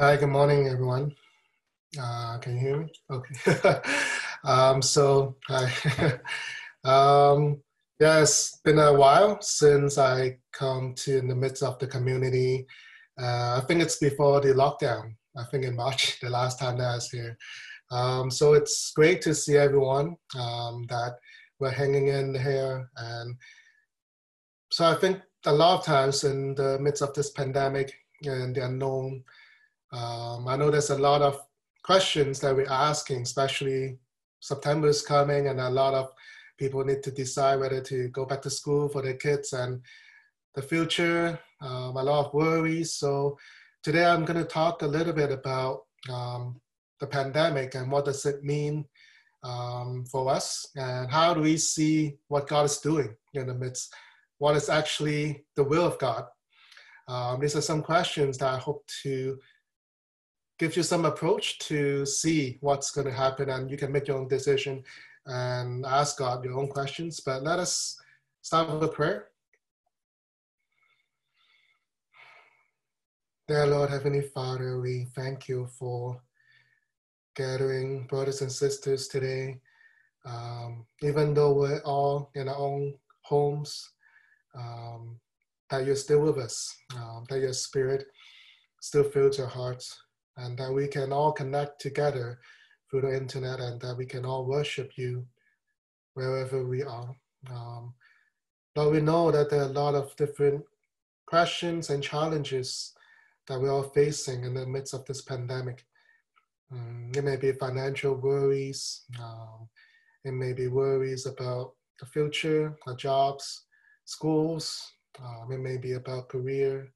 Hi, good morning, everyone. Uh, can you hear me? Okay. um, so, hi. um, yeah, it's been a while since I come to in the midst of the community. Uh, I think it's before the lockdown. I think in March, the last time that I was here. Um, so it's great to see everyone um, that we're hanging in here. And so I think a lot of times in the midst of this pandemic and the unknown, um, I know there's a lot of questions that we're asking, especially September is coming, and a lot of people need to decide whether to go back to school for their kids and the future, um, a lot of worries. So today I'm going to talk a little bit about um, the pandemic and what does it mean um, for us and how do we see what God is doing in the midst, what is actually the will of God. Um, these are some questions that I hope to gives you some approach to see what's going to happen and you can make your own decision and ask God your own questions. But let us start with a prayer. Dear Lord, Heavenly Father, we thank you for gathering brothers and sisters today. Um, even though we're all in our own homes, um, that you're still with us, um, that your spirit still fills our hearts and that we can all connect together through the internet and that we can all worship you wherever we are. Um, but we know that there are a lot of different questions and challenges that we're facing in the midst of this pandemic. Um, it may be financial worries, um, it may be worries about the future, our jobs, schools, um, it may be about career,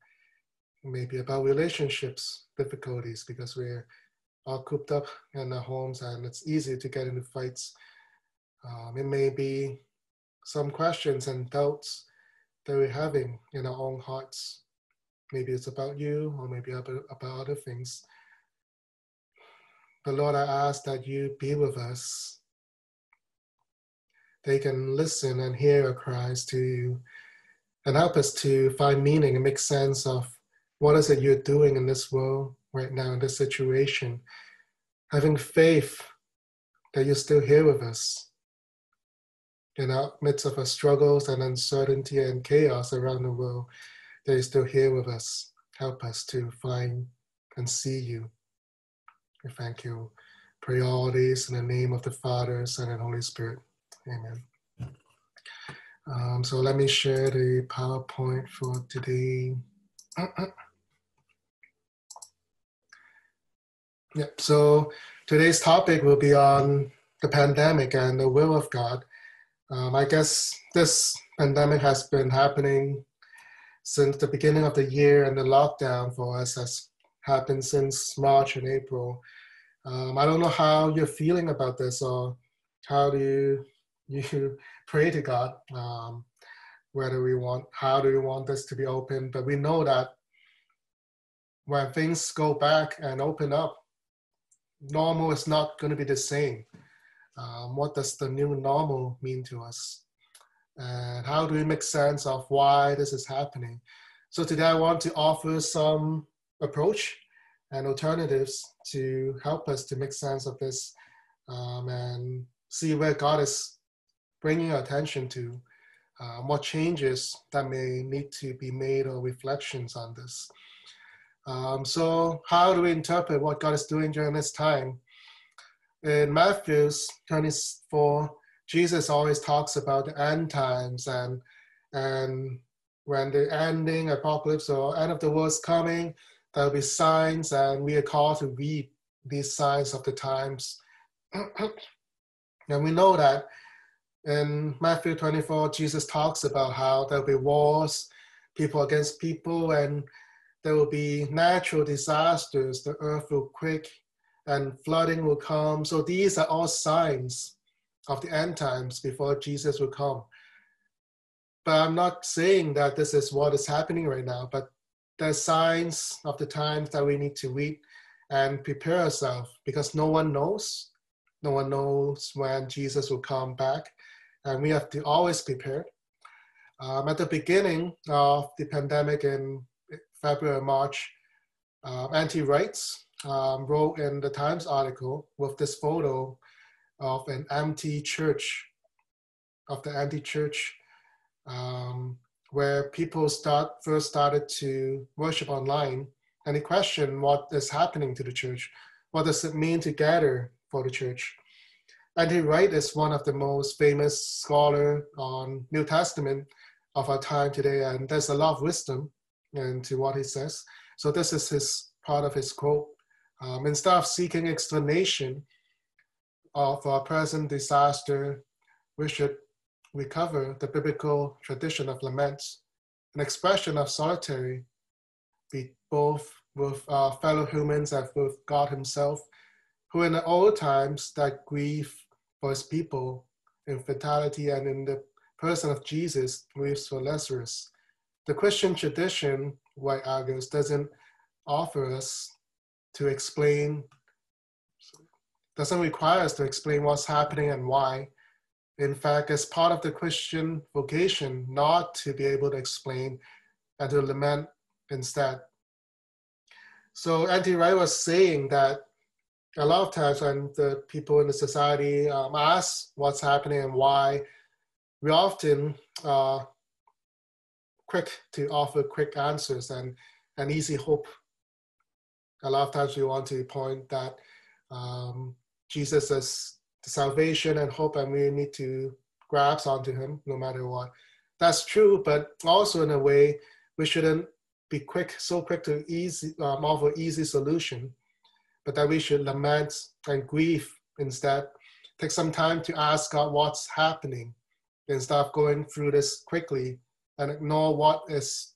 maybe about relationships difficulties because we're all cooped up in our homes and it's easy to get into fights. Um, it may be some questions and doubts that we're having in our own hearts. Maybe it's about you or maybe about, about other things. But Lord, I ask that you be with us. They can listen and hear our cries to you and help us to find meaning and make sense of what is it you're doing in this world right now, in this situation? Having faith that you're still here with us in our midst of our struggles and uncertainty and chaos around the world, that you're still here with us. Help us to find and see you. We thank you. Pray all these in the name of the Father, Son, and Holy Spirit. Amen. Um, so let me share the PowerPoint for today. Yeah, so today's topic will be on the pandemic and the will of God. Um, I guess this pandemic has been happening since the beginning of the year, and the lockdown for us has happened since March and April. Um, I don't know how you're feeling about this, or how do you you pray to God um, whether we want how do we want this to be open? But we know that when things go back and open up, normal is not going to be the same. Um, what does the new normal mean to us? And how do we make sense of why this is happening? So today I want to offer some approach and alternatives to help us to make sense of this um, and see where God is bringing our attention to, um, what changes that may need to be made or reflections on this. Um, so, how do we interpret what God is doing during this time? In Matthew 24, Jesus always talks about the end times and and when the ending apocalypse or end of the world is coming, there'll be signs, and we are called to read these signs of the times. and we know that in Matthew 24, Jesus talks about how there'll be wars, people against people, and there will be natural disasters, the earth will quake and flooding will come. So these are all signs of the end times before Jesus will come. But I'm not saying that this is what is happening right now, but there's signs of the times that we need to read and prepare ourselves because no one knows. No one knows when Jesus will come back, and we have to always prepare. Um, at the beginning of the pandemic in February, March, Um, N.T. Wright um, wrote in the Times article with this photo of an empty church, of the empty church, um, where people start first started to worship online, and he questioned what is happening to the church. What does it mean to gather for the church? N.T. Wright is one of the most famous scholar on New Testament of our time today, and there's a lot of wisdom into what he says. So this is his part of his quote. Um, instead of seeking explanation of our present disaster, we should recover the biblical tradition of laments, an expression of solitary, be both with our fellow humans and with God Himself, who in the old times that grief for His people in fatality and in the person of Jesus grieves for Lazarus. The Christian tradition, Wright argues, doesn't offer us to explain, doesn't require us to explain what's happening and why. In fact, it's part of the Christian vocation not to be able to explain and to lament instead. So N.T. Wright was saying that a lot of times when the people in the society um, ask what's happening and why, we often are quick to offer quick answers and an easy hope a lot of times we want to point that um, Jesus is the salvation and hope, and we need to grasp onto him no matter what. That's true, but also in a way, we shouldn't be quick, so quick to easy um, offer easy solution, but that we should lament and grieve instead. Take some time to ask God what's happening instead of going through this quickly and ignore what is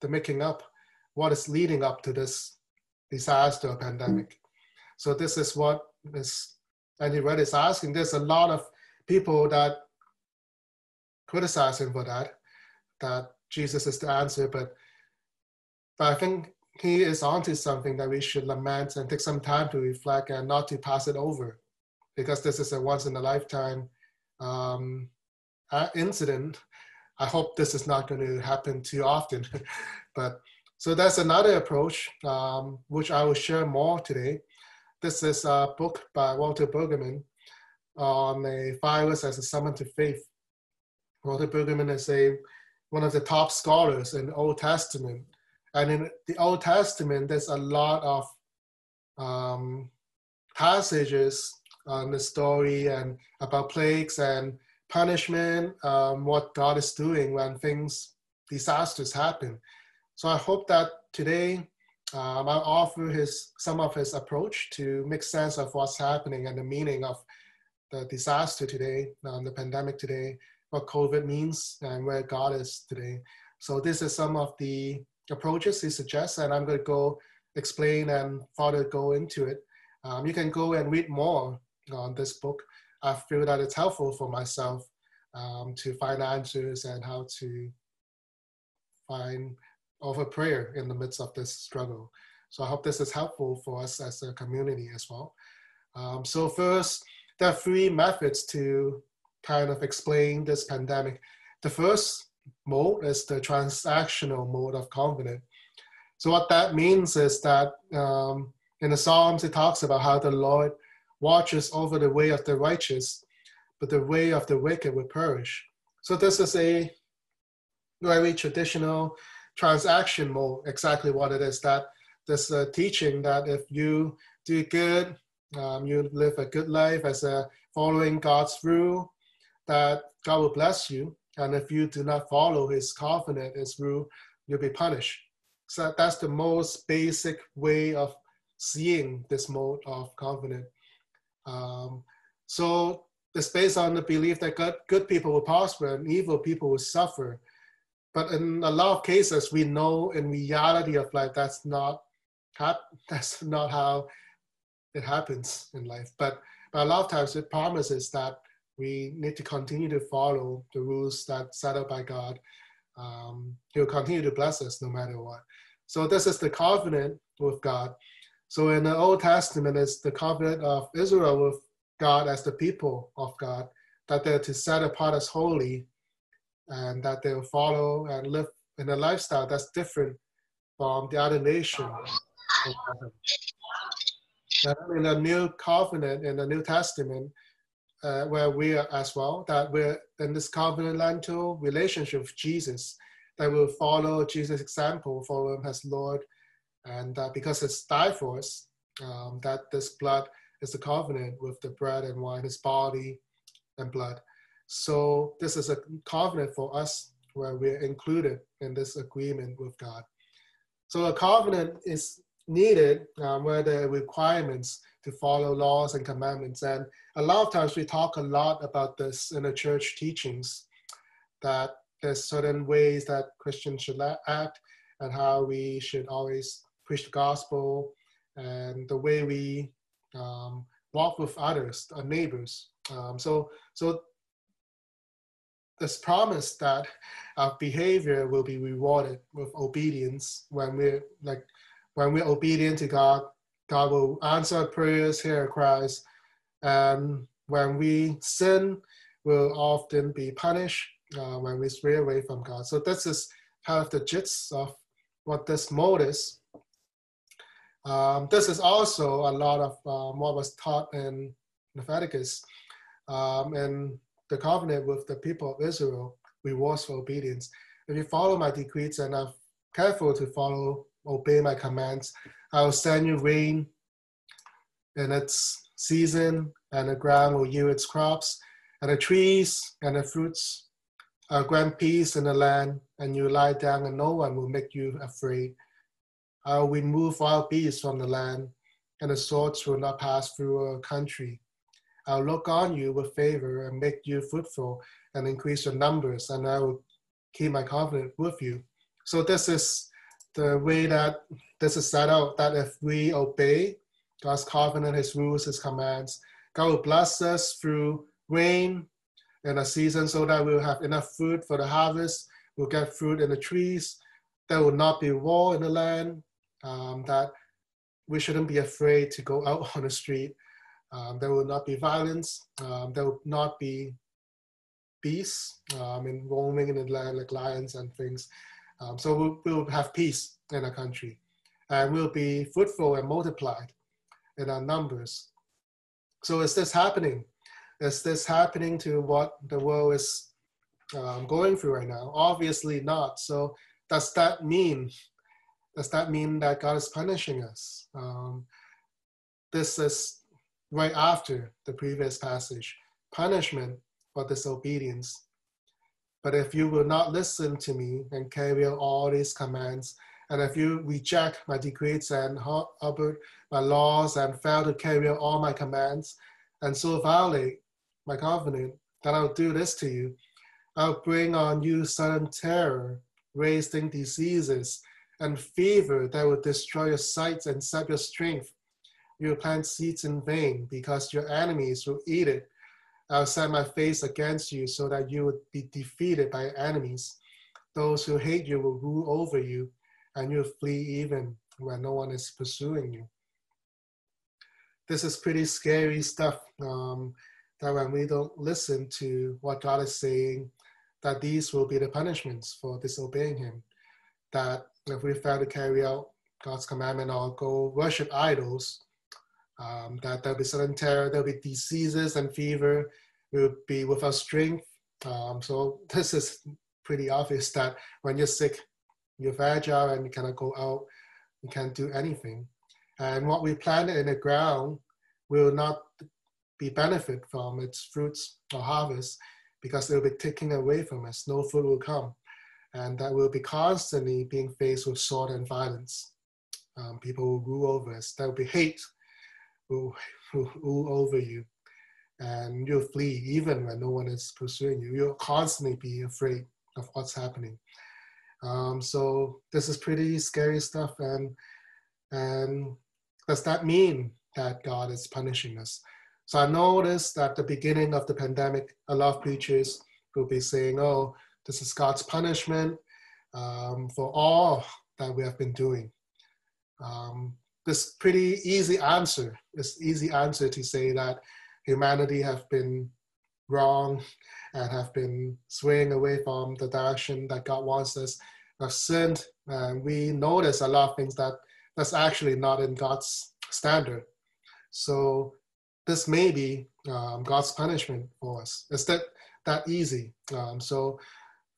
the making up, what is leading up to this disaster pandemic. So this is what is N.T. Wright is asking. There's a lot of people that criticize him for that, that Jesus is the answer, but but I think he is onto something that we should lament and take some time to reflect and not to pass it over, because this is a once in a lifetime um, incident. I hope this is not going to happen too often, but so that's another approach, um, which I will share more today. This is a book by Walter Brueggemann on a virus as a summon to faith. Walter Brueggemann is a one of the top scholars in the Old Testament. And in the Old Testament, there's a lot of um, passages on the story and about plagues and punishment, um, what God is doing when things, disasters happen. So I hope that today um, I'll offer his some of his approach to make sense of what's happening and the meaning of the disaster today, um, the pandemic today, what COVID means, and where God is today. So this is some of the approaches he suggests, and I'm going to go explain and further go into it. Um, you can go and read more on this book. I feel that it's helpful for myself um, to find answers and how to find of a prayer in the midst of this struggle. So I hope this is helpful for us as a community as well. Um, so first, there are three methods to kind of explain this pandemic. The first mode is the transactional mode of covenant. So what that means is that um, in the Psalms, it talks about how the Lord watches over the way of the righteous, but the way of the wicked will perish. So this is a very traditional transaction mode, exactly what it is. That this uh, teaching that if you do good, um, you live a good life as a following God's rule, that God will bless you. And if you do not follow His covenant, His rule, you'll be punished. So that's the most basic way of seeing this mode of covenant. Um, so it's based on the belief that good, good people will prosper and evil people will suffer. But in a lot of cases, we know in reality of life that's not that's not how it happens in life. But, but a lot of times it promises that we need to continue to follow the rules that set up by God. Um, he'll continue to bless us no matter what. So this is the covenant with God. So in the Old Testament, it's the covenant of Israel with God as the people of God, that they're to set apart as holy and that they'll follow and live in a lifestyle that's different from the other nation. And in the new covenant in the New Testament, uh, where we are as well, that we're in this covenantal relationship with Jesus, that we will follow Jesus' example, follow him as Lord, and uh, because it's died for us, um, that this blood is the covenant with the bread and wine, his body and blood. So this is a covenant for us where we're included in this agreement with God. So a covenant is needed um, where are requirements to follow laws and commandments. And a lot of times we talk a lot about this in the church teachings, that there's certain ways that Christians should act and how we should always preach the gospel and the way we um, walk with others, our neighbors. Um, so, so this promise that our behavior will be rewarded with obedience when we're like when we're obedient to God, God will answer prayers, hear cries. And when we sin, we'll often be punished uh, when we stray away from God. So this is kind of the gist of what this mode is. Um, this is also a lot of what was taught in Leviticus um, and the covenant with the people of Israel rewards for obedience. If you follow my decrees and are careful to follow, obey my commands, I will send you rain in its season, and the ground will yield its crops, and the trees and the fruits I'll grant peace in the land, and you lie down, and no one will make you afraid. I'll remove wild beasts from the land, and the swords will not pass through a country. I'll look on you with favor and make you fruitful and increase your numbers, and I will keep my covenant with you. So this is the way that this is set out, that if we obey God's covenant, his rules, his commands, God will bless us through rain and a season so that we'll have enough food for the harvest. We'll get fruit in the trees. There will not be war in the land. Um, that we shouldn't be afraid to go out on the street. Um, there will not be violence. Um, there will not be beasts um, and roaming in the land like lions and things. Um, so we'll, we'll, have peace in our country, and we'll be fruitful and multiplied in our numbers. So is this happening? Is this happening to what the world is um, going through right now? Obviously not. So does that mean? Does that mean that God is punishing us? Um, this is right after the previous passage, punishment for disobedience. But if you will not listen to me and carry out all these commands, and if you reject my decrees and abhor my laws and fail to carry out all my commands, and so violate my covenant, that I'll do this to you. I'll bring on you sudden terror, wasting diseases, and fever that will destroy your sight and sap your strength. You will plant seeds in vain because your enemies will eat it. I'll set my face against you so that you would be defeated by enemies. Those who hate you will rule over you, and you'll flee even when no one is pursuing you. This is pretty scary stuff. Um, that when we don't listen to what God is saying, that these will be the punishments for disobeying Him. That if we fail to carry out God's commandment or go worship idols, um, that there'll be sudden terror, there'll be diseases and fever, we'll be without strength. Um, so this is pretty obvious that when you're sick, you're fragile and you cannot go out, you can't do anything. And what we planted in the ground will not be benefit from its fruits or harvest because it will be taken away from us. No food will come. And that will be constantly being faced with sword and violence. Um, people will rule over us. There will be hate will, rule over you. And you'll flee even when no one is pursuing you. You'll constantly be afraid of what's happening. Um, so this is pretty scary stuff. And, and does that mean that God is punishing us? So I noticed at the beginning of the pandemic, a lot of preachers will be saying, oh, this is God's punishment um, for all that we have been doing. Um, this pretty easy answer, this easy answer to say that humanity have been wrong and have been swaying away from the direction that God wants us have sinned, and we notice a lot of things that that's actually not in God's standard. So this may be um, God's punishment for us. It's that that easy. Um, so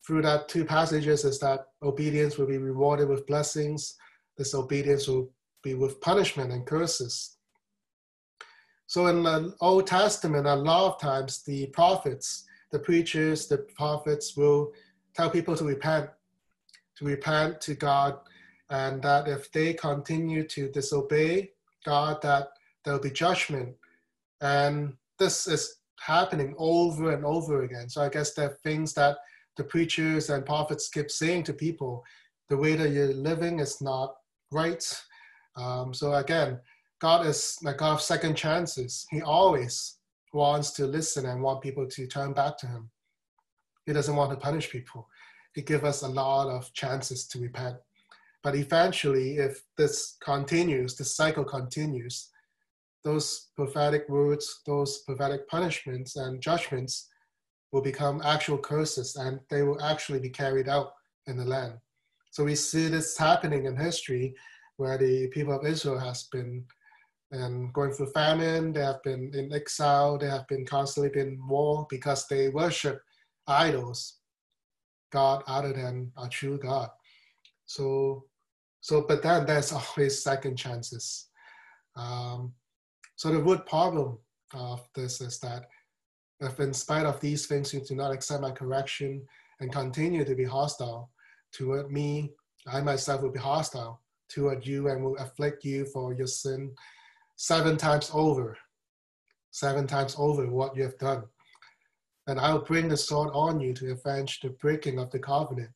through that two passages is that obedience will be rewarded with blessings. Disobedience will be with punishment and curses. So in the Old Testament, a lot of times the prophets, the preachers, the prophets will tell people to repent, to repent to God, and that if they continue to disobey God, that there will be judgment. And this is happening over and over again. So I guess there are things that the preachers and prophets keep saying to people. The way that you're living is not right. Um, so again, God is like God of second chances. He always wants to listen and want people to turn back to Him. He doesn't want to punish people. He gives us a lot of chances to repent. But eventually, if this continues, this cycle continues, those prophetic words, those prophetic punishments and judgments will become actual curses and they will actually be carried out in the land. So we see this happening in history where the people of Israel has been and going through famine. They have been in exile. They have been constantly in war because they worship idols, God other than a true God. So, so but then there's always second chances. Um, so the root problem of this is that if in spite of these things you do not accept my correction and continue to be hostile toward me, I myself will be hostile toward you and will afflict you for your sin seven times over, seven times over what you have done. And I will bring the sword on you to avenge the breaking of the covenant.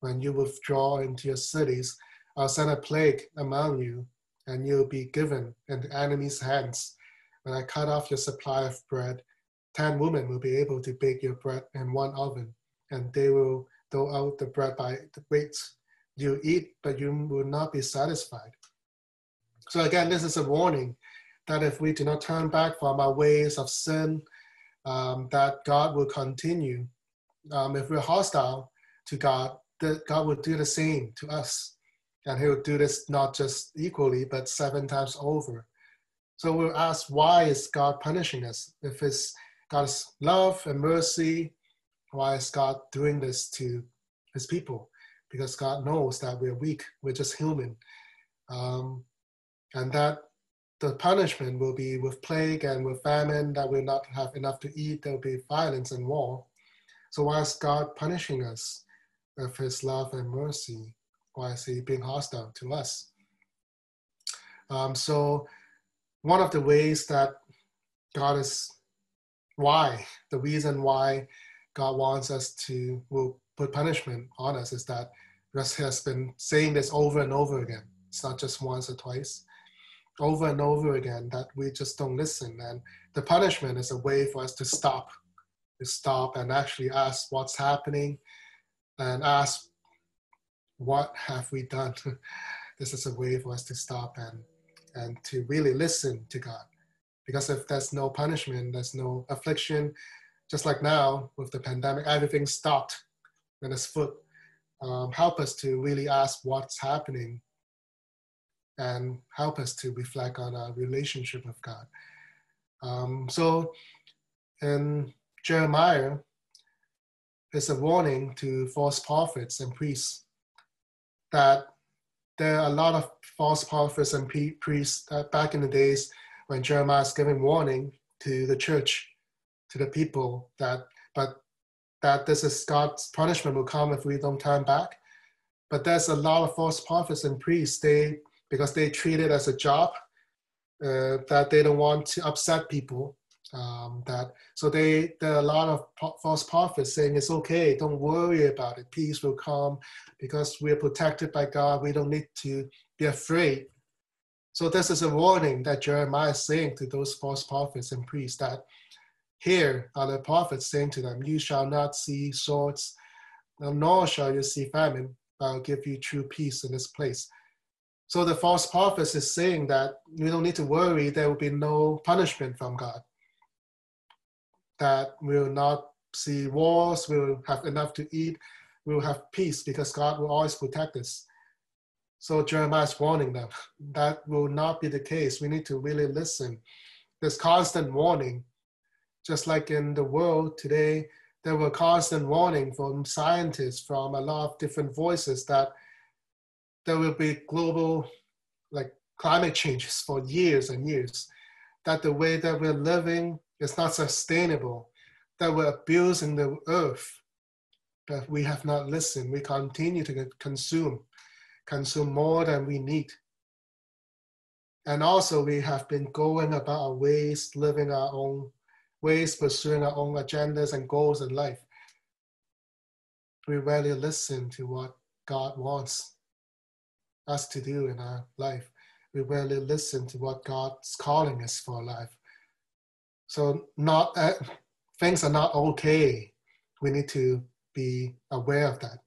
When you withdraw into your cities, I'll send a plague among you, and you'll be given in the enemy's hands. When I cut off your supply of bread, ten women will be able to bake your bread in one oven, and they will throw out the bread by the weight. You eat, but you will not be satisfied. So again, this is a warning that if we do not turn back from our ways of sin, um, that God will continue. Um, if we're hostile to God, that God will do the same to us. And he will do this not just equally, but seven times over. So we'll ask, why is God punishing us? If it's God's love and mercy, why is God doing this to his people? Because God knows that we're weak, we're just human. Um, and that the punishment will be with plague and with famine that we'll not have enough to eat. There'll be violence and war. So why is God punishing us with His love and mercy? Why is He being hostile to us? Um, so one of the ways that God is why the reason why God wants us to will put punishment on us is that He has been saying this over and over again. It's not just once or twice over and over again that we just don't listen. And the punishment is a way for us to stop, to stop and actually ask what's happening and ask what have we done. this is a way for us to stop and and to really listen to God. Because if there's no punishment, there's no affliction, just like now with the pandemic, everything stopped in its foot. Um, help us to really ask what's happening and help us to reflect on our relationship with God. Um, so in Jeremiah, it's a warning to false prophets and priests that there are a lot of false prophets and priests that back in the days when Jeremiah is giving warning to the church, to the people that, but that this is God's punishment will come if we don't turn back. But there's a lot of false prophets and priests. They because they treat it as a job uh, that they don't want to upset people. Um, that so they there are a lot of false prophets saying it's okay, don't worry about it, peace will come because we're protected by God. We don't need to be afraid. So this is a warning that Jeremiah is saying to those false prophets and priests that here are the prophets saying to them, You shall not see swords, nor shall you see famine, but I'll give you true peace in this place. So the false prophet is saying that we don't need to worry, there will be no punishment from God. That we will not see wars, we will have enough to eat, we will have peace because God will always protect us. So Jeremiah is warning them that will not be the case. We need to really listen. There's constant warning. Just like in the world today, there were constant warning from scientists, from a lot of different voices that there will be global like climate changes for years and years, that the way that we're living is not sustainable, that we're abusing the earth, but we have not listened. We continue to consume, consume more than we need. And also, we have been going about our ways, living our own ways, pursuing our own agendas and goals in life. We rarely listen to what God wants us to do in our life. We rarely listen to what God's calling us for life. So, not uh, things are not okay. We need to be aware of that.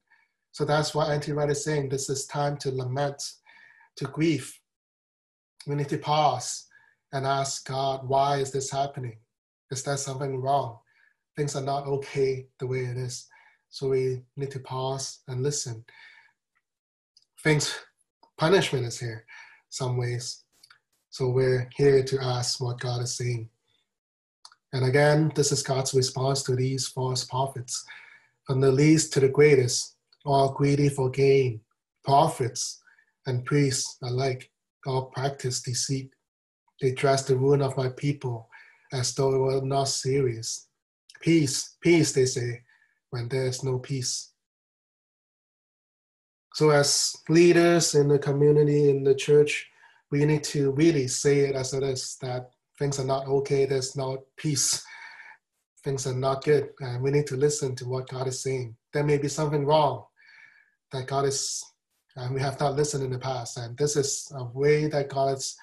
So that's why N.T. Wright is saying this is time to lament, to grieve. We need to pause and ask God, why is this happening? Is there something wrong? Things are not okay the way it is. So we need to pause and listen. Things, punishment is here, some ways. So we're here to ask what God is saying. And again, this is God's response to these false prophets from the least to the greatest, all greedy for gain, prophets and priests alike, all practice deceit. They dress the ruin of my people as though it were not serious. Peace, peace, they say, when there is no peace. So, as leaders in the community, in the church, we need to really say it as it is that things are not okay, there's no peace things are not good and we need to listen to what God is saying. There may be something wrong that God is, and we have not listened in the past. And this is a way that God is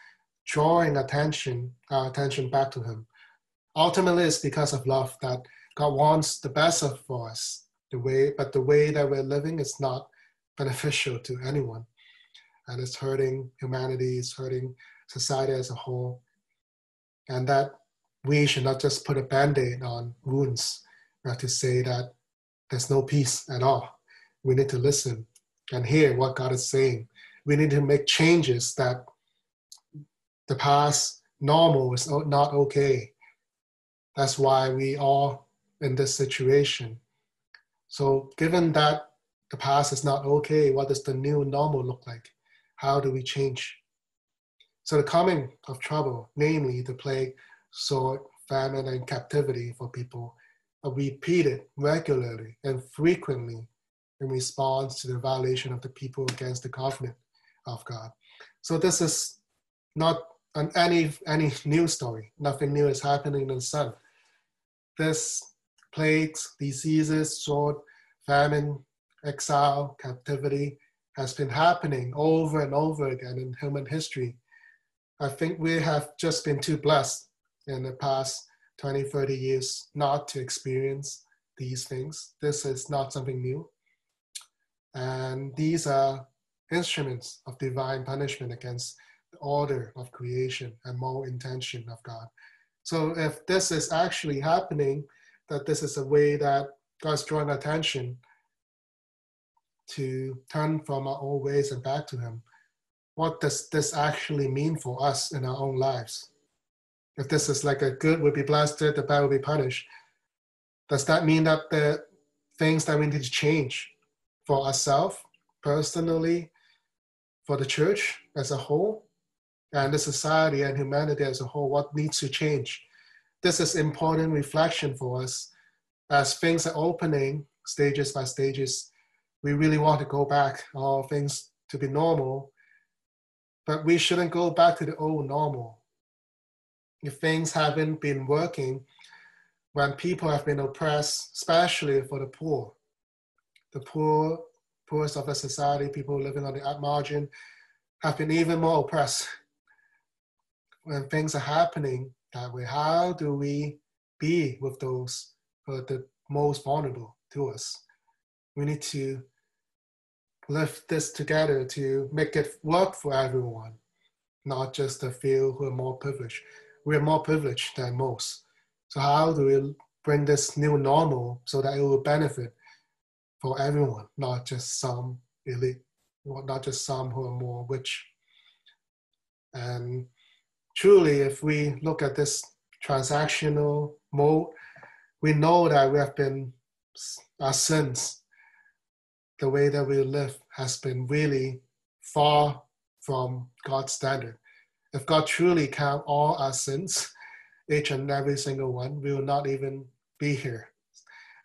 drawing attention, our attention back to Him. Ultimately, it's because of love that God wants the best of for us. The way, but the way that we're living is not beneficial to anyone, and it's hurting humanity. It's hurting society as a whole, and that we should not just put a band-aid on wounds. but to say that there's no peace at all. We need to listen and hear what God is saying. We need to make changes that the past normal is not okay. That's why we are in this situation. So given that the past is not okay, what does the new normal look like? How do we change? So the coming of trouble, namely the plague, sword, famine, and captivity for people are repeated regularly and frequently in response to the violation of the people against the covenant of God. So this is not an any any new story. Nothing new is happening in the sun. This plagues, diseases, sword, famine, exile, captivity has been happening over and over again in human history. I think we have just been too blessed in the past 20, 30 years not to experience these things. This is not something new. And these are instruments of divine punishment against the order of creation and moral intention of God. So if this is actually happening, that this is a way that God's drawing attention to turn from our old ways and back to Him, what does this actually mean for us in our own lives? if this is like a good will be blessed, the bad will be punished. Does that mean that the things that we need to change for ourselves personally, for the church as a whole, and the society and humanity as a whole, what needs to change? This is important reflection for us as things are opening stages by stages. We really want to go back, all things to be normal, but we shouldn't go back to the old normal if things haven't been working, when people have been oppressed, especially for the poor, the poor, poorest of the society, people living on the margin, have been even more oppressed. When things are happening that way, how do we be with those who are the most vulnerable to us? We need to lift this together to make it work for everyone, not just the few who are more privileged we're more privileged than most. So how do we bring this new normal so that it will benefit for everyone, not just some elite, not just some who are more rich. And truly, if we look at this transactional mode, we know that we have been, our sins, the way that we live has been really far from God's standard. If God truly count all our sins, each and every single one, we will not even be here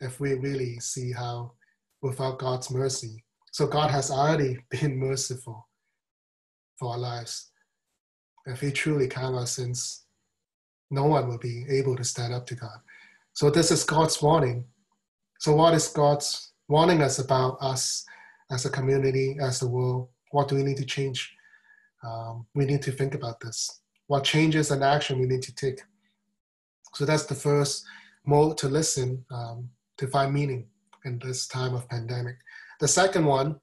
if we really see how without God's mercy. So God has already been merciful for our lives. If He truly count our sins, no one will be able to stand up to God. So this is God's warning. So what is God's warning us about us as a community, as the world? What do we need to change? Um, we need to think about this. What changes and action we need to take? So that's the first mode to listen, um, to find meaning in this time of pandemic. The second one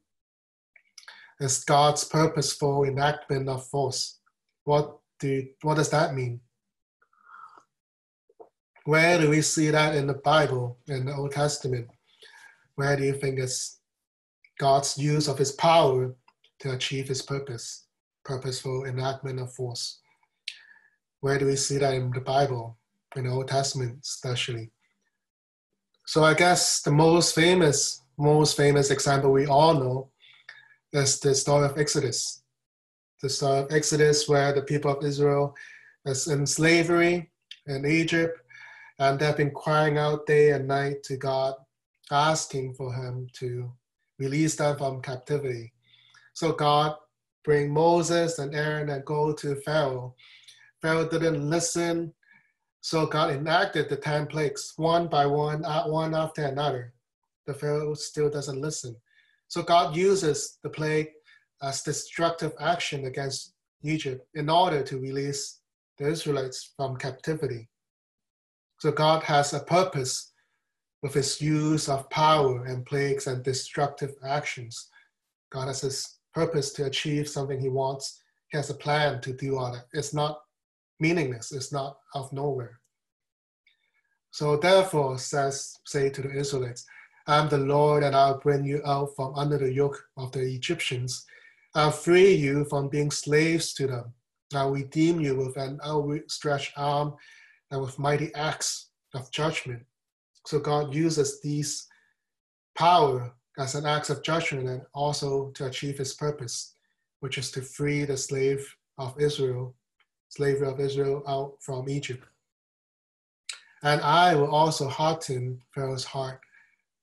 is God's purposeful enactment of force. What do what does that mean? Where do we see that in the Bible, in the Old Testament? Where do you think is God's use of his power to achieve his purpose, purposeful enactment of force? Where do we see that in the Bible, in the Old Testament especially? So I guess the most famous, most famous example we all know is the story of Exodus. The story of Exodus where the people of Israel is in slavery in Egypt and they've been crying out day and night to God, asking for Him to release them from captivity. So God bring Moses and Aaron and go to Pharaoh. Pharaoh didn't listen, so God enacted the ten plagues one by one, one after another. The Pharaoh still doesn't listen. So God uses the plague as destructive action against Egypt in order to release the Israelites from captivity. So God has a purpose with his use of power and plagues and destructive actions. God has his purpose to achieve something he wants. He has a plan to do all that. It's not meaningless, it's not of nowhere. So therefore, says say to the Israelites, I am the Lord, and I'll bring you out from under the yoke of the Egyptians. I'll free you from being slaves to them. I'll redeem you with an outstretched arm and with mighty acts of judgment. So God uses these power as an act of judgment and also to achieve his purpose, which is to free the slave of Israel, slavery of Israel out from Egypt. And I will also harden Pharaoh's heart,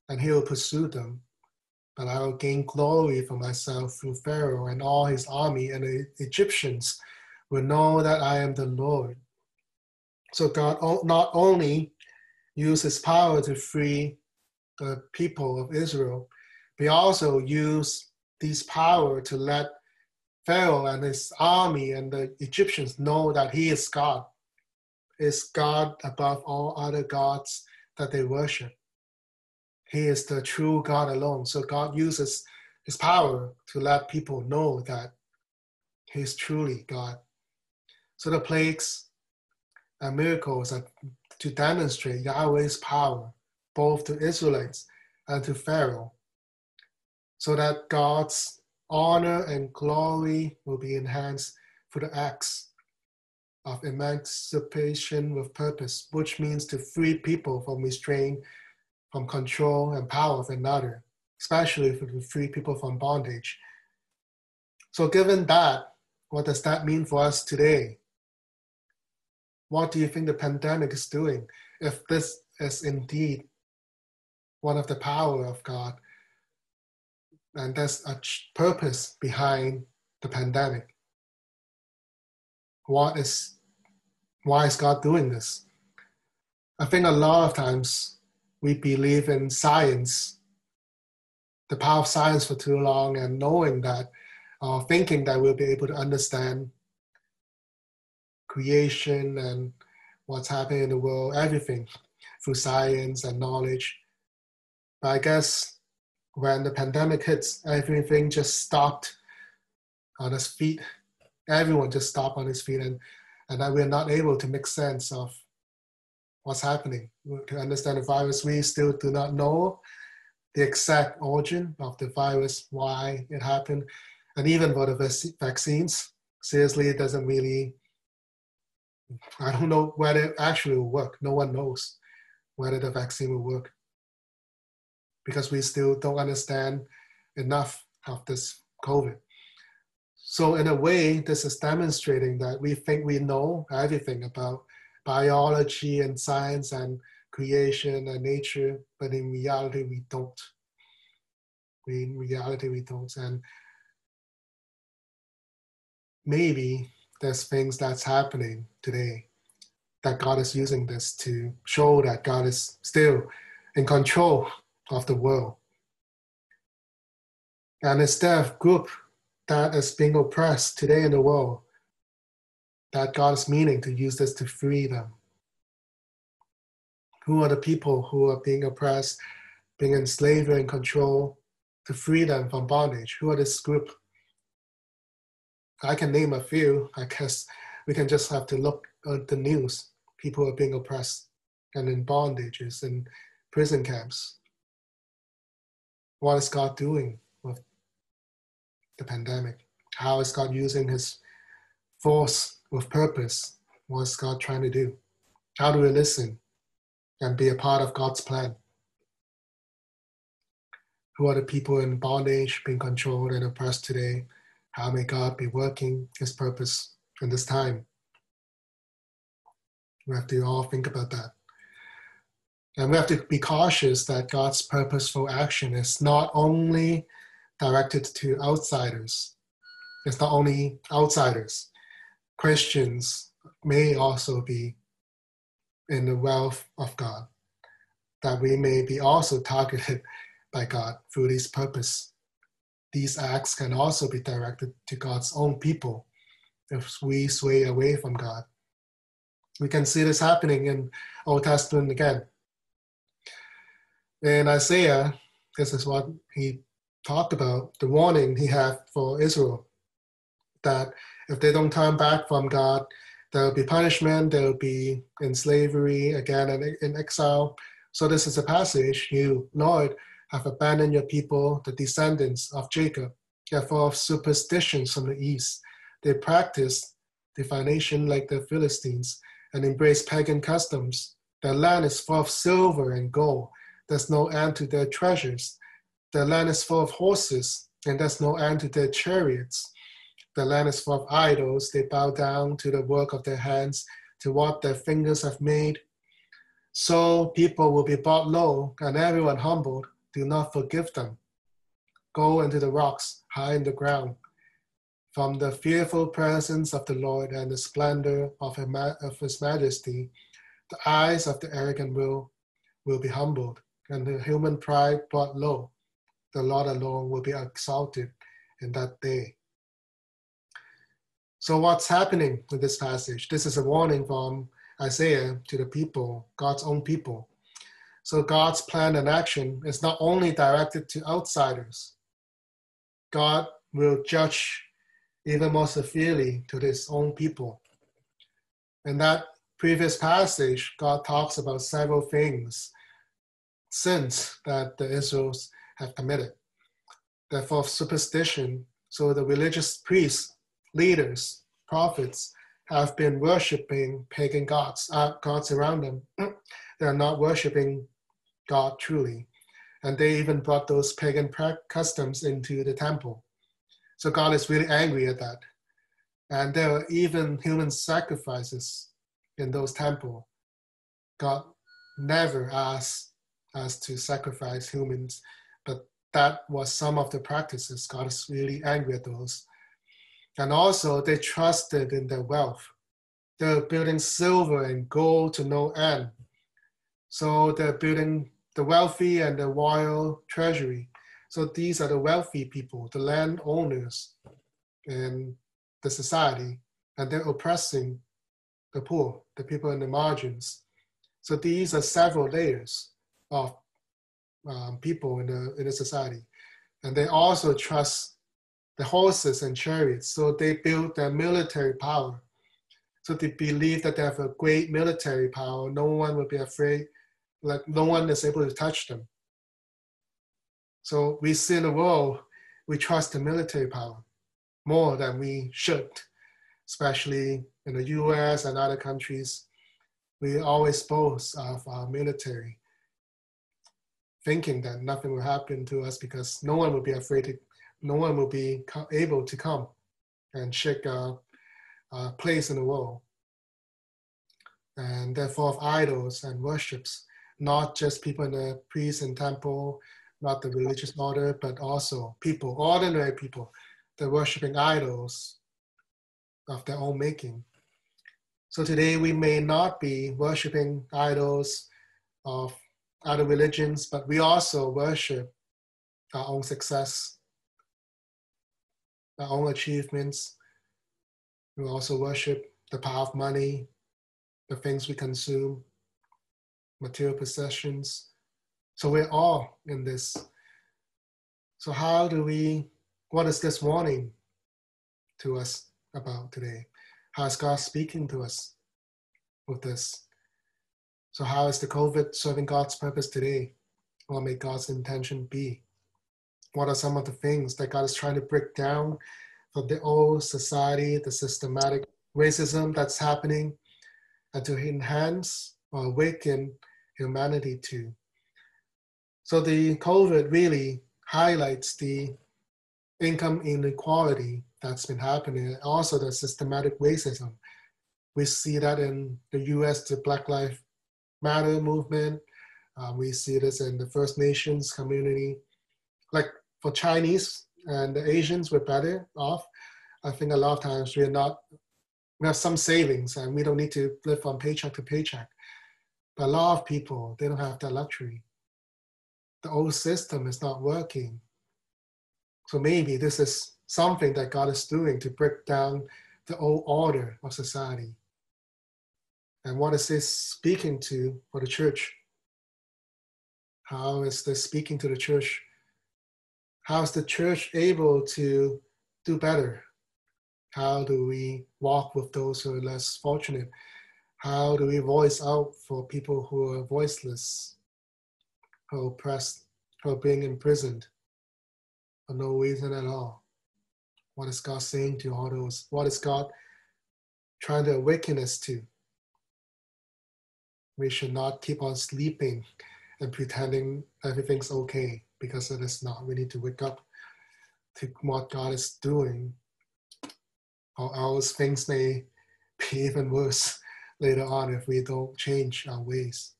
and he will pursue them. But I will gain glory for myself through Pharaoh and all his army, and the Egyptians will know that I am the Lord. So God not only used his power to free the people of Israel, but he also used this power to let Pharaoh and his army and the Egyptians know that he is God, is God above all other gods that they worship. He is the true God alone. So God uses his power to let people know that he is truly God. So the plagues and miracles are to demonstrate Yahweh's power both to Israelites and to Pharaoh, so that God's honor and glory will be enhanced for the acts of emancipation with purpose, which means to free people from restraint, from control and power of another, especially to free people from bondage. So, given that, what does that mean for us today? what do you think the pandemic is doing if this is indeed one of the power of God? And that's a purpose behind the pandemic. What is, why is God doing this? I think a lot of times we believe in science, the power of science for too long, and knowing that, uh, thinking that we'll be able to understand creation and what's happening in the world, everything through science and knowledge. But I guess when the pandemic hits, everything just stopped on its feet. Everyone just stopped on its feet, and, and that we're not able to make sense of what's happening. To understand the virus, we still do not know the exact origin of the virus, why it happened, and even for the vaccines, seriously, it doesn't really, I don't know whether it actually will work. No one knows whether the vaccine will work because we still don't understand enough of this COVID. So in a way, this is demonstrating that we think we know everything about biology and science and creation and nature, but in reality we don't. In reality we don't. And maybe there's things that's happening today that God is using this to show that God is still in control of the world. And instead of group that is being oppressed today in the world, that God is meaning to use this to free them. Who are the people who are being oppressed, being enslaved and control, to free them from bondage? Who are this group? I can name a few. I guess we can just have to look at the news. People are being oppressed and in bondages in prison camps. What is God doing with the pandemic? How is God using his force with purpose? What is God trying to do? How do we listen and be a part of God's plan? Who are the people in bondage, being controlled and oppressed today? How may God be working His purpose in this time? We have to all think about that. And we have to be cautious that God's purposeful action is not only directed to outsiders, it's not only outsiders. Christians may also be in the wealth of God, that we may be also targeted by God through this purpose these acts can also be directed to God's own people if we sway away from God. We can see this happening in Old Testament again. In Isaiah, this is what he talked about, the warning he had for Israel, that if they don't turn back from God, there will be punishment, they will be in slavery again and in exile. So this is a passage, you, Lord, have abandoned your people, the descendants of Jacob. They are full of superstitions from the east. They practice divination like the Philistines and embrace pagan customs. Their land is full of silver and gold. There's no end to their treasures. Their land is full of horses, and there's no end to their chariots. The land is full of idols. They bow down to the work of their hands, to what their fingers have made. So people will be brought low and everyone humbled do not forgive them. Go into the rocks, high in the ground. From the fearful presence of the Lord and the splendor of his majesty, the eyes of the arrogant will, will be humbled, and the human pride brought low. The Lord alone will be exalted in that day. So, what's happening with this passage? This is a warning from Isaiah to the people, God's own people. So God's plan and action is not only directed to outsiders, God will judge even more severely to his own people. In that previous passage, God talks about several things, sins that the Israels have committed. Therefore, superstition, so the religious priests, leaders, prophets have been worshipping pagan gods, uh, gods around them. they are not worshipping God truly. And they even brought those pagan customs into the temple. So God is really angry at that. And there were even human sacrifices in those temples. God never asked us to sacrifice humans, but that was some of the practices. God is really angry at those. And also, they trusted in their wealth. They're building silver and gold to no end. So they're building the wealthy and the royal treasury. So these are the wealthy people, the landowners in the society, and they're oppressing the poor, the people in the margins. So these are several layers of um, people in the, in the society. And they also trust the horses and chariots. So they build their military power. So they believe that they have a great military power. No one will be afraid like no one is able to touch them. So we see in the world, we trust the military power more than we should, especially in the US and other countries. We always boast of our military, thinking that nothing will happen to us because no one will be afraid to, no one will be able to come and shake our place in the world. And therefore, of idols and worships, not just people in the priest and temple, not the religious order, but also people, ordinary people, they're worshiping idols of their own making. So today we may not be worshiping idols of other religions, but we also worship our own success, our own achievements. We also worship the power of money, the things we consume, material possessions. So we're all in this. So, how do we, what is this warning to us about today? How is God speaking to us with this? So, how is the COVID serving God's purpose today? What may God's intention be? What are some of the things that God is trying to break down for the old society, the systematic racism that's happening, and to enhance or awaken humanity to? So, the COVID really highlights the income inequality that's been happening, also the systematic racism. We see that in the US, the Black Lives Matter movement. Uh, we see this in the First Nations community. Like for Chinese and the Asians, we're better off. I think a lot of times we're not, we have some savings and we don't need to live from paycheck to paycheck. But a lot of people, they don't have that luxury. The old system is not working. So maybe this is something that God is doing to break down the old order of society. And what is this speaking to for the church? How is this speaking to the church? How is the church able to do better? How do we walk with those who are less fortunate? How do we voice out for people who are voiceless, who are oppressed, who are being imprisoned for no reason at all? What is God saying to all those? What is God trying to awaken us to? We should not keep on sleeping and pretending everything's okay because it is not. We need to wake up to what God is doing, or else things may be even worse later on if we don't change our ways.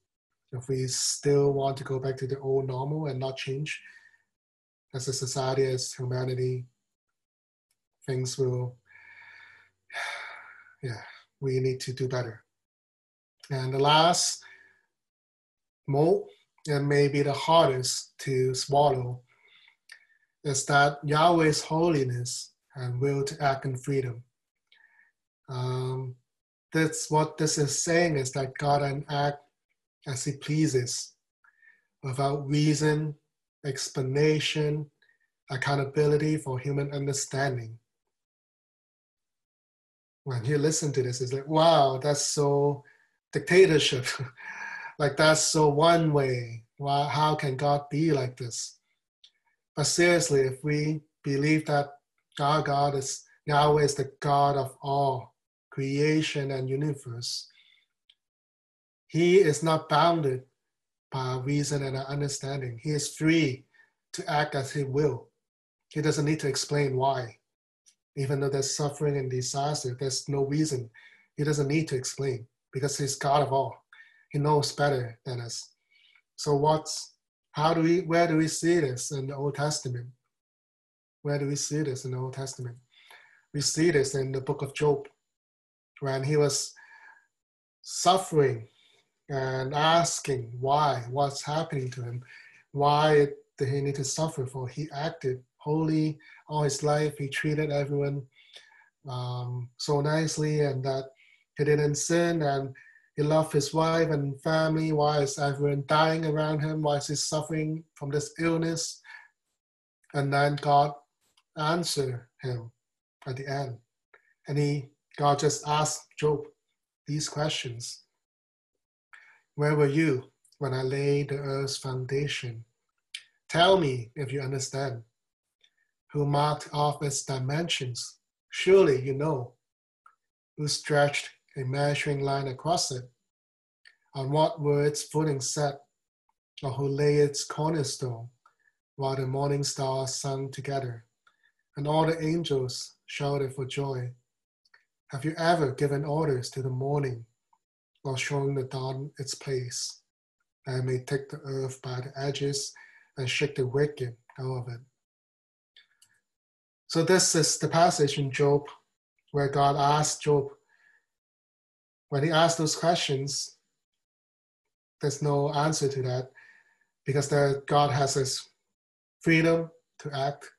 If we still want to go back to the old normal and not change as a society, as humanity, things will, yeah, we need to do better. And the last mold, and maybe the hardest to swallow, is that Yahweh's holiness and will to act in freedom. Um, that's what this is saying is that God can act as He pleases, without reason, explanation, accountability for human understanding when you listen to this, it's like, wow, that's so dictatorship. like that's so one way. How can God be like this? But seriously, if we believe that our God is Yahweh is the God of all creation and universe, He is not bounded by our reason and our understanding. He is free to act as He will. He doesn't need to explain why even though there's suffering and disaster, there's no reason. He doesn't need to explain because he's God of all. He knows better than us. So what's how do we where do we see this in the Old Testament? Where do we see this in the Old Testament? We see this in the book of Job when he was suffering and asking why, what's happening to him, why did he need to suffer for? He acted holy all his life. He treated everyone um, so nicely and that he didn't sin and he loved his wife and family. Why is everyone dying around him? Why is he suffering from this illness? And then God answered him at the end. And he God just asked Job these questions. Where were you when I laid the earth's foundation? Tell me if you understand. Who marked off its dimensions? Surely you know. Who stretched a measuring line across it? On what were its footing set? Or who lay its cornerstone while the morning stars sung together and all the angels shouted for joy? Have you ever given orders to the morning or shown the dawn its place? That it may take the earth by the edges and shake the wicked out of it. So this is the passage in Job where God asked Job, when he asks those questions, there's no answer to that because that God has his freedom to act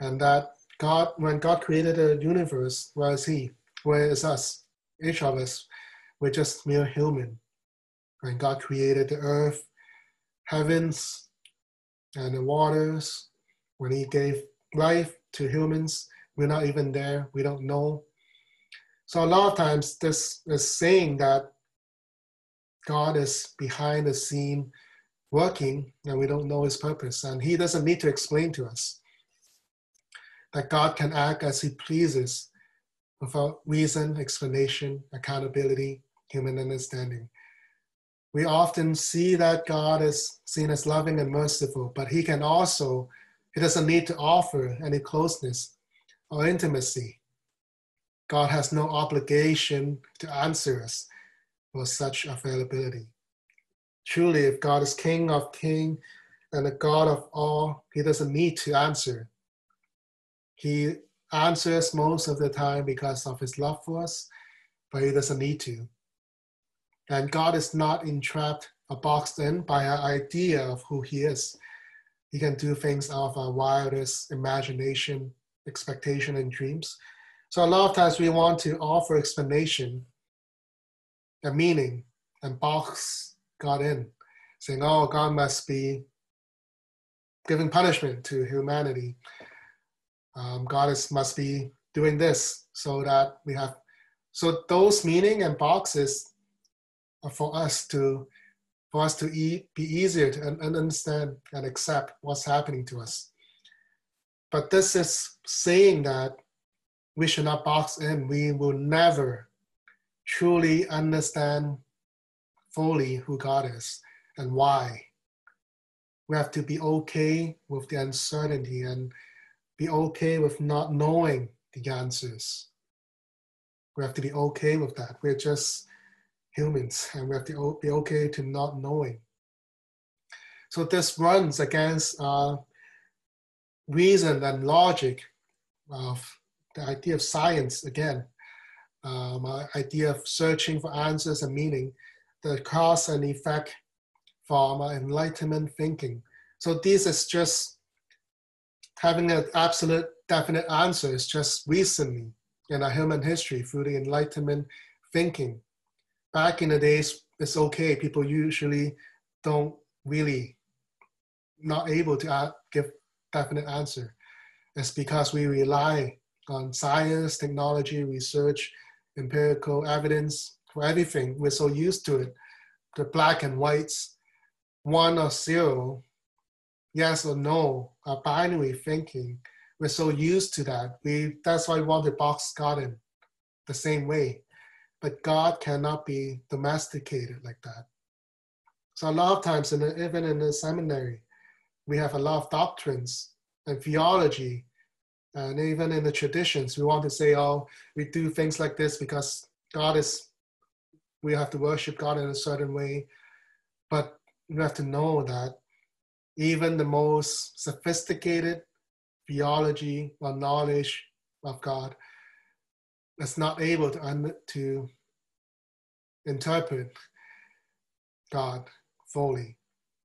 and that God, when God created the universe, where is he? Where is us? Each of us, we're just mere human. When God created the earth, heavens, and the waters, when he gave life to humans, we're not even there, we don't know. So a lot of times this is saying that God is behind the scene working and we don't know his purpose. And he doesn't need to explain to us that God can act as he pleases without reason, explanation, accountability, human understanding. We often see that God is seen as loving and merciful, but he can also, he doesn't need to offer any closeness or intimacy. God has no obligation to answer us for such availability. Truly, if God is King of King and the God of all, he doesn't need to answer. He answers most of the time because of his love for us, but he doesn't need to. And God is not entrapped or boxed in by our idea of who he is. He can do things out of our wildest imagination, expectation, and dreams. So a lot of times we want to offer explanation, a meaning, and box God in, saying, oh, God must be giving punishment to humanity um, God is, must be doing this so that we have, so those meaning and boxes are for us to, for us to be easier to understand and accept what's happening to us. But this is saying that we should not box in. We will never truly understand fully who God is and why. We have to be okay with the uncertainty and be okay with not knowing the answers. We have to be okay with that. We're just humans and we have to be okay to not knowing. So this runs against uh, reason and logic of the idea of science again, um, uh, idea of searching for answers and meaning, the cause and effect from um, enlightenment thinking. So this is just having an absolute definite answer is just recently in our human history through the Enlightenment thinking. Back in the days, it's okay. People usually don't really not able to uh, give definite answer. It's because we rely on science, technology, research, empirical evidence for everything. We're so used to it. The black and whites, one or zero, yes or no, a binary thinking. We're so used to that. We that's why we want to box God in the same way. But God cannot be domesticated like that. So a lot of times, in the, even in the seminary, we have a lot of doctrines and theology, Uh, and even in the traditions, we want to say, "Oh, we do things like this because God is." We have to worship God in a certain way, but we have to know that even the most sophisticated theology or knowledge of God is not able to, to interpret God fully.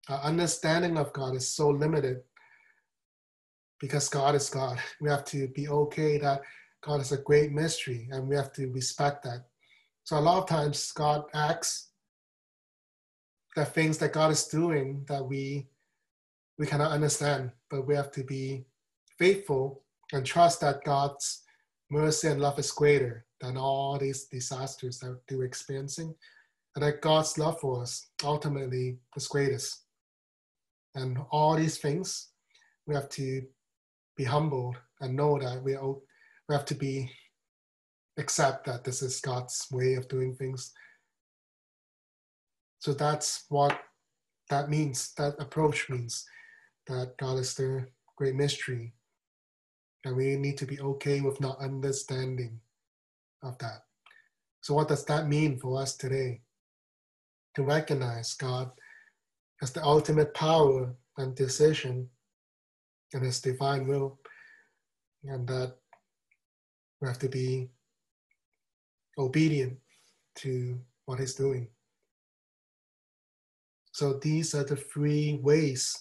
Our understanding of God is so limited because God is God. We have to be okay that God is a great mystery and we have to respect that. So a lot of times God acts the things that God is doing that we we cannot understand, but we have to be faithful and trust that God's mercy and love is greater than all these disasters that we're experiencing, and that God's love for us ultimately is greatest. And all these things, we have to be humbled and know that we, all, we have to be accept that this is God's way of doing things. So that's what that means, that approach means that God is the great mystery. And we need to be okay with not understanding of that. So, what does that mean for us today? To recognize God as the ultimate power and decision and His divine will, and that we have to be obedient to what He's doing. So, these are the three ways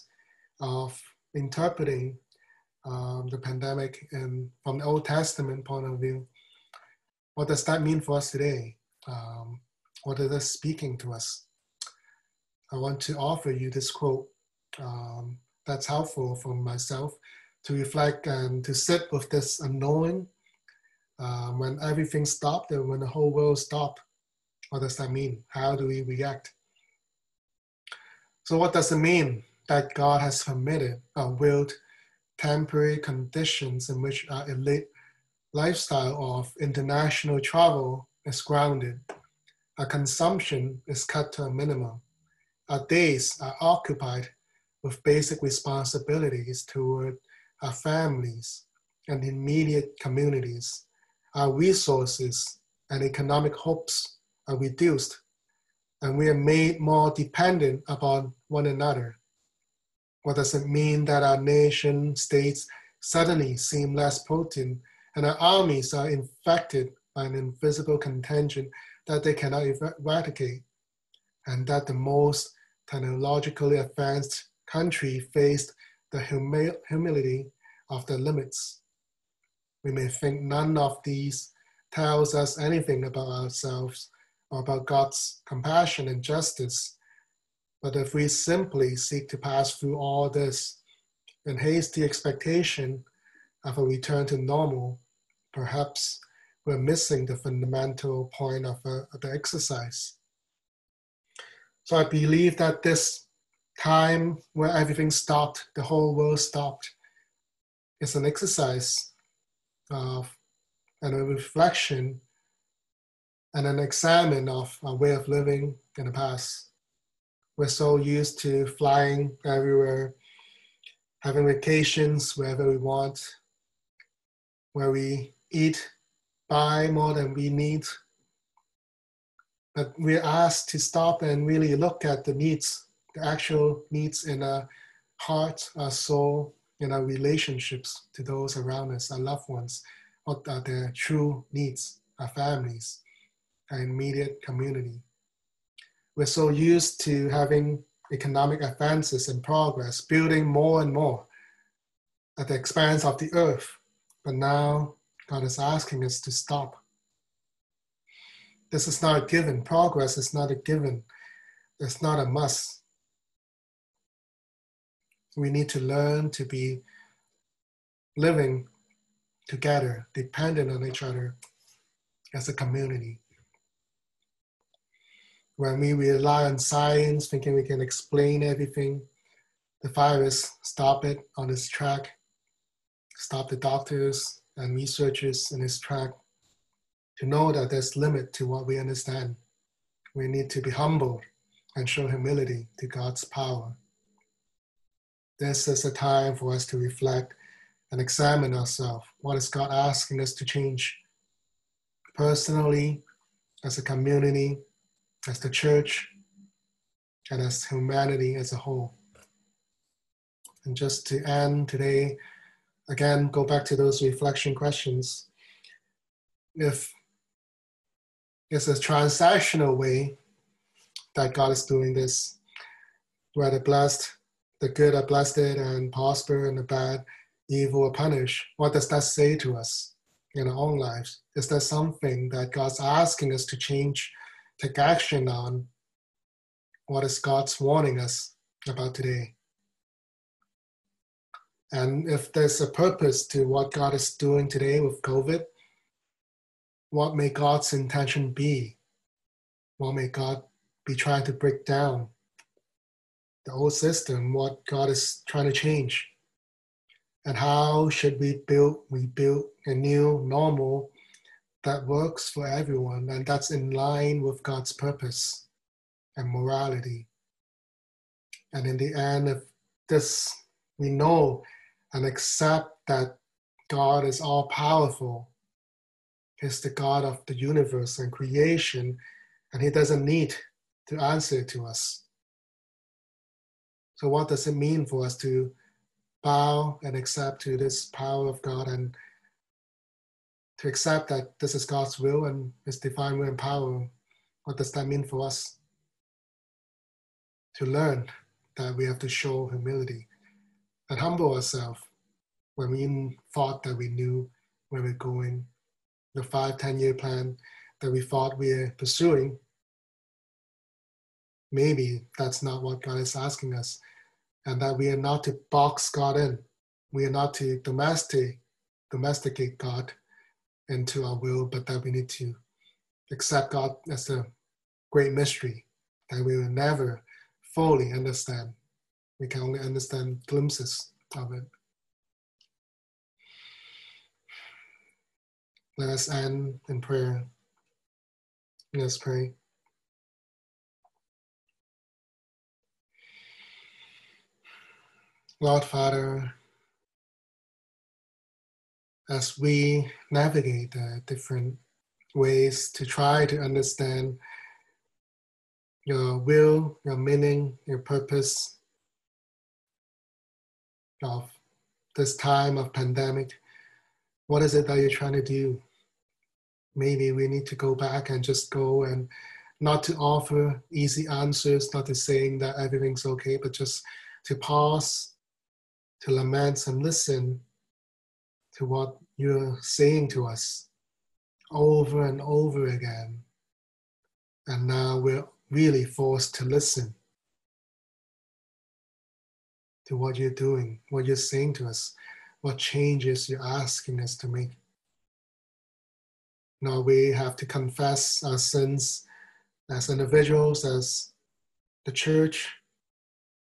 of interpreting um, the pandemic and from the Old Testament point of view. What does that mean for us today? Um, what is this speaking to us? I want to offer you this quote um, that's helpful for myself to reflect and to sit with this unknowing um, when everything stopped and when the whole world stopped. What does that mean? How do we react? So, what does it mean that God has permitted or willed temporary conditions in which our elite lifestyle of international travel is grounded. Our consumption is cut to a minimum. Our days are occupied with basic responsibilities toward our families and immediate communities. Our resources and economic hopes are reduced, and we are made more dependent upon one another. What does it mean that our nation states suddenly seem less potent and our armies are infected by an invisible contagion that they cannot eradicate, and that the most technologically advanced country faced the humi- humility of the limits. We may think none of these tells us anything about ourselves or about God's compassion and justice, but if we simply seek to pass through all this in hasty expectation of a return to normal, perhaps we're missing the fundamental point of, uh, the exercise. So I believe that this time where everything stopped, the whole world stopped, It's an exercise of and a reflection and an examine of our way of living in the past. We're so used to flying everywhere, having vacations wherever we want, where we eat, buy more than we need. But we're asked to stop and really look at the needs, actual needs in our uh, heart, our soul, in our uh, relationships to those around us, our loved ones, what are their true needs, our families, our immediate community. We're so used to having economic advances and progress, building more and more at the expense of the earth but now God is asking us to stop. This is not a given. Progress is not a given. It's not a must. We need to learn to be living together, dependent on each other as a community. When we rely on science, thinking we can explain everything, the virus stop it on its track stop the doctors and researchers in its track to know that there's limit to what we understand. We need to be humble and show humility to God's power. This is a time for us to reflect and examine ourselves. What is God asking us to change personally, as a community, as the church, and as humanity as a whole? And just to end today, again, go back to those reflection questions. If it's a transactional way that God is doing this, where the blessed, the good are blessed and prosper, and the bad, evil are punished, what does that say to us in our own lives? Is there something that God's asking us to change, take action on? What is God's warning us about today? And if there's a purpose to what God is doing today with COVID, what may God's intention be? What may God be trying to break down? The old system, what God is trying to change. And how should we build, we build a new normal that works for everyone and that's in line with God's purpose and morality. And in the end, if this we know and accept that God is all powerful, He's the God of the universe and creation, and He doesn't need to answer to us. So, what does it mean for us to bow and accept to this power of God and to accept that this is God's will and His divine will and power? What does that mean for us? To learn that we have to show humility and humble ourselves when we thought that we knew where we're going, the five, 10 year plan that we thought we are pursuing, maybe that's not what God is asking us, and that we are not to box God in. We are not to domesticate, domesticate God into our will, but that we need to accept God as a great mystery that we will never fully understand. We can only understand glimpses of it. Let us end in prayer. Let's pray. Lord Father, as we navigate the different ways to try to understand your will, your meaning, your purpose of this time of pandemic, what is it that you're trying to do? Maybe we need to go back and just go and not to offer easy answers, not to saying that everything's okay, but just to pause to lament and listen to what you're saying to us over and over again. And now we're really forced to listen to what you're doing, what you're saying to us, what changes you're asking us to make. Now we have to confess our sins as individuals, as the church,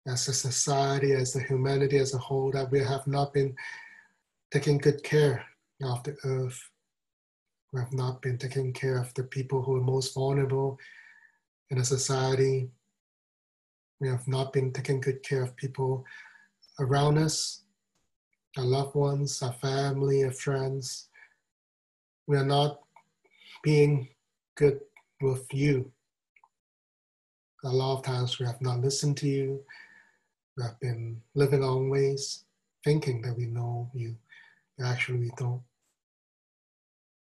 as a society, as the humanity as a whole, that we have not been taking good care of the earth. We have not been taking care of the people who are most vulnerable in a society. We have not been taking good care of people around us, our loved ones, our family, our friends. We are not being good with you. A lot of times we have not listened to you we have been living our own ways, thinking that we know you. Actually, we don't.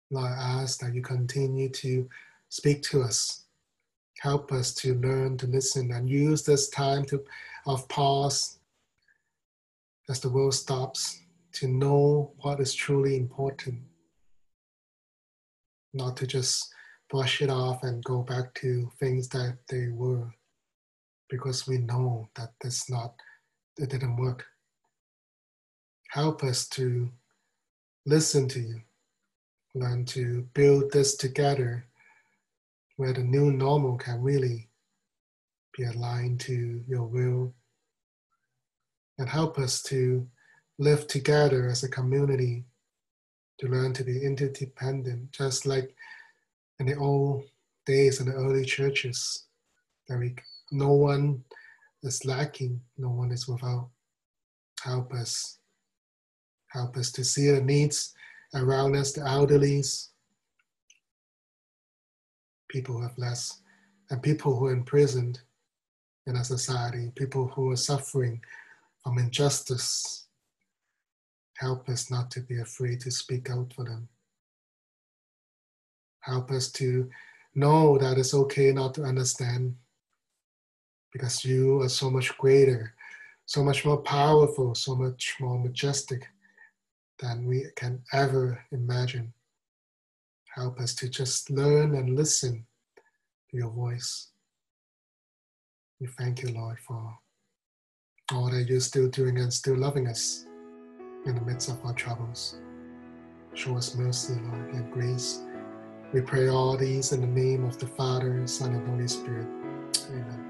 Lord, I ask that you continue to speak to us. Help us to learn to listen and use this time to, of pause as the world stops to know what is truly important. Not to just brush it off and go back to things that they were because we know that this not it didn't work. Help us to listen to you, learn to build this together where the new normal can really be aligned to your will and help us to live together as a community to learn to be interdependent, just like in the old days in the early churches, that we no one is lacking, no one is without. Help us. Help us to see the needs around us, the elderlies, people who have less, and people who are imprisoned in our society, people who are suffering from injustice. Help us not to be afraid to speak out for them. Help us to know that it's okay not to understand because you are so much greater, so much more powerful, so much more majestic than we can ever imagine. Help us to just learn and listen to your voice. We thank you, Lord, for all that you're still doing and still loving us in the midst of our troubles. Show us mercy, Lord, and grace. We pray all these in the name of the Father, Son, and Holy Spirit. Amen.